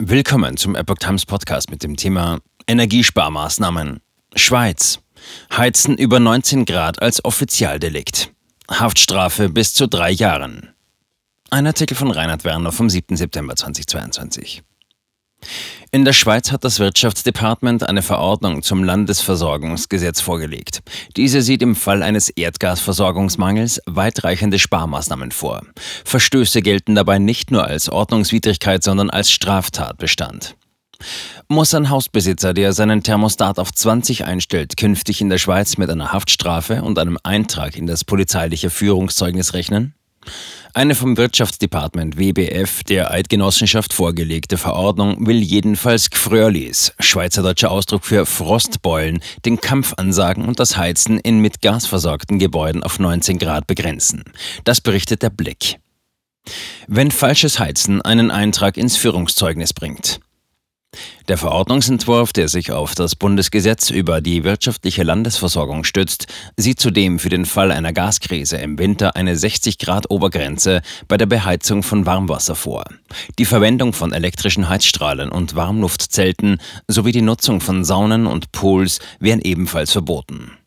Willkommen zum Epoch Times Podcast mit dem Thema Energiesparmaßnahmen. Schweiz. Heizen über 19 Grad als Offizialdelikt. Haftstrafe bis zu drei Jahren. Ein Artikel von Reinhard Werner vom 7. September 2022. In der Schweiz hat das Wirtschaftsdepartement eine Verordnung zum Landesversorgungsgesetz vorgelegt. Diese sieht im Fall eines Erdgasversorgungsmangels weitreichende Sparmaßnahmen vor. Verstöße gelten dabei nicht nur als Ordnungswidrigkeit, sondern als Straftatbestand. Muss ein Hausbesitzer, der seinen Thermostat auf 20 einstellt, künftig in der Schweiz mit einer Haftstrafe und einem Eintrag in das polizeiliche Führungszeugnis rechnen? Eine vom Wirtschaftsdepartement WBF der Eidgenossenschaft vorgelegte Verordnung will jedenfalls Gfrölis, schweizerdeutscher Ausdruck für Frostbeulen, den Kampf ansagen und das Heizen in mit Gas versorgten Gebäuden auf 19 Grad begrenzen. Das berichtet der Blick. Wenn falsches Heizen einen Eintrag ins Führungszeugnis bringt. Der Verordnungsentwurf, der sich auf das Bundesgesetz über die wirtschaftliche Landesversorgung stützt, sieht zudem für den Fall einer Gaskrise im Winter eine 60 Grad Obergrenze bei der Beheizung von Warmwasser vor. Die Verwendung von elektrischen Heizstrahlen und Warmluftzelten sowie die Nutzung von Saunen und Pools wären ebenfalls verboten.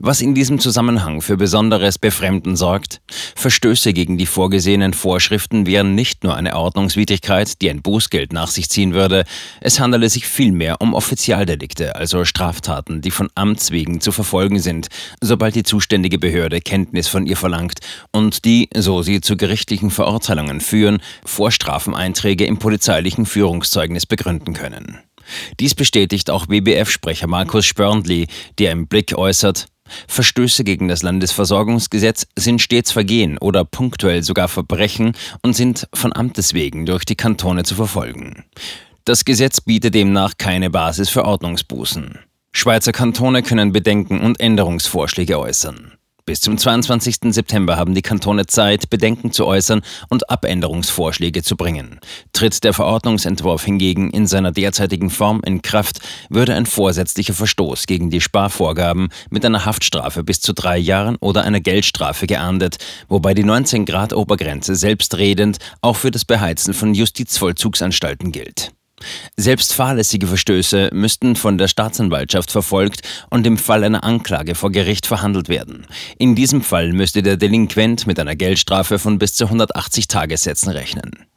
Was in diesem Zusammenhang für besonderes Befremden sorgt, Verstöße gegen die vorgesehenen Vorschriften wären nicht nur eine Ordnungswidrigkeit, die ein Bußgeld nach sich ziehen würde, es handele sich vielmehr um Offizialdelikte, also Straftaten, die von Amts wegen zu verfolgen sind, sobald die zuständige Behörde Kenntnis von ihr verlangt und die, so sie zu gerichtlichen Verurteilungen führen, Vorstrafeneinträge im polizeilichen Führungszeugnis begründen können. Dies bestätigt auch WBF-Sprecher Markus Spörndli, der im Blick äußert, Verstöße gegen das Landesversorgungsgesetz sind stets Vergehen oder punktuell sogar Verbrechen und sind von Amtes wegen durch die Kantone zu verfolgen. Das Gesetz bietet demnach keine Basis für Ordnungsbußen. Schweizer Kantone können Bedenken und Änderungsvorschläge äußern. Bis zum 22. September haben die Kantone Zeit, Bedenken zu äußern und Abänderungsvorschläge zu bringen. Tritt der Verordnungsentwurf hingegen in seiner derzeitigen Form in Kraft, würde ein vorsätzlicher Verstoß gegen die Sparvorgaben mit einer Haftstrafe bis zu drei Jahren oder einer Geldstrafe geahndet, wobei die 19 Grad Obergrenze selbstredend auch für das Beheizen von Justizvollzugsanstalten gilt. Selbst fahrlässige Verstöße müssten von der Staatsanwaltschaft verfolgt und im Fall einer Anklage vor Gericht verhandelt werden. In diesem Fall müsste der Delinquent mit einer Geldstrafe von bis zu 180 Tagessätzen rechnen.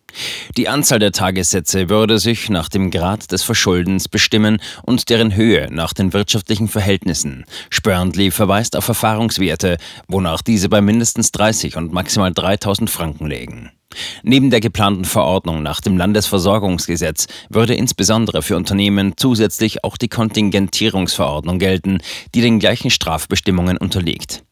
Die Anzahl der Tagessätze würde sich nach dem Grad des Verschuldens bestimmen und deren Höhe nach den wirtschaftlichen Verhältnissen. Spörndli verweist auf Erfahrungswerte, wonach diese bei mindestens 30 und maximal 3000 Franken lägen. Neben der geplanten Verordnung nach dem Landesversorgungsgesetz würde insbesondere für Unternehmen zusätzlich auch die Kontingentierungsverordnung gelten, die den gleichen Strafbestimmungen unterliegt.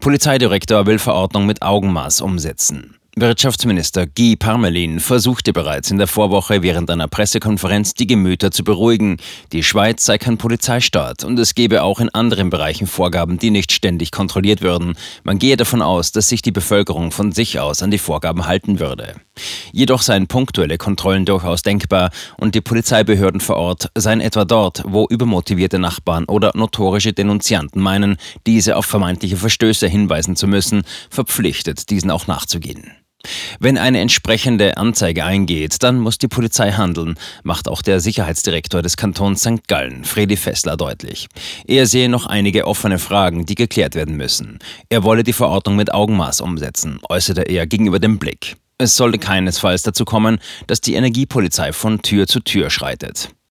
Polizeidirektor will Verordnung mit Augenmaß umsetzen. Wirtschaftsminister Guy Parmelin versuchte bereits in der Vorwoche während einer Pressekonferenz die Gemüter zu beruhigen. Die Schweiz sei kein Polizeistaat und es gebe auch in anderen Bereichen Vorgaben, die nicht ständig kontrolliert würden. Man gehe davon aus, dass sich die Bevölkerung von sich aus an die Vorgaben halten würde. Jedoch seien punktuelle Kontrollen durchaus denkbar und die Polizeibehörden vor Ort seien etwa dort, wo übermotivierte Nachbarn oder notorische Denunzianten meinen, diese auf vermeintliche Verstöße hinweisen zu müssen, verpflichtet, diesen auch nachzugehen. Wenn eine entsprechende Anzeige eingeht, dann muss die Polizei handeln, macht auch der Sicherheitsdirektor des Kantons St. Gallen, Fredi Fessler, deutlich. Er sehe noch einige offene Fragen, die geklärt werden müssen. Er wolle die Verordnung mit Augenmaß umsetzen, äußerte er gegenüber dem Blick. Es solle keinesfalls dazu kommen, dass die Energiepolizei von Tür zu Tür schreitet.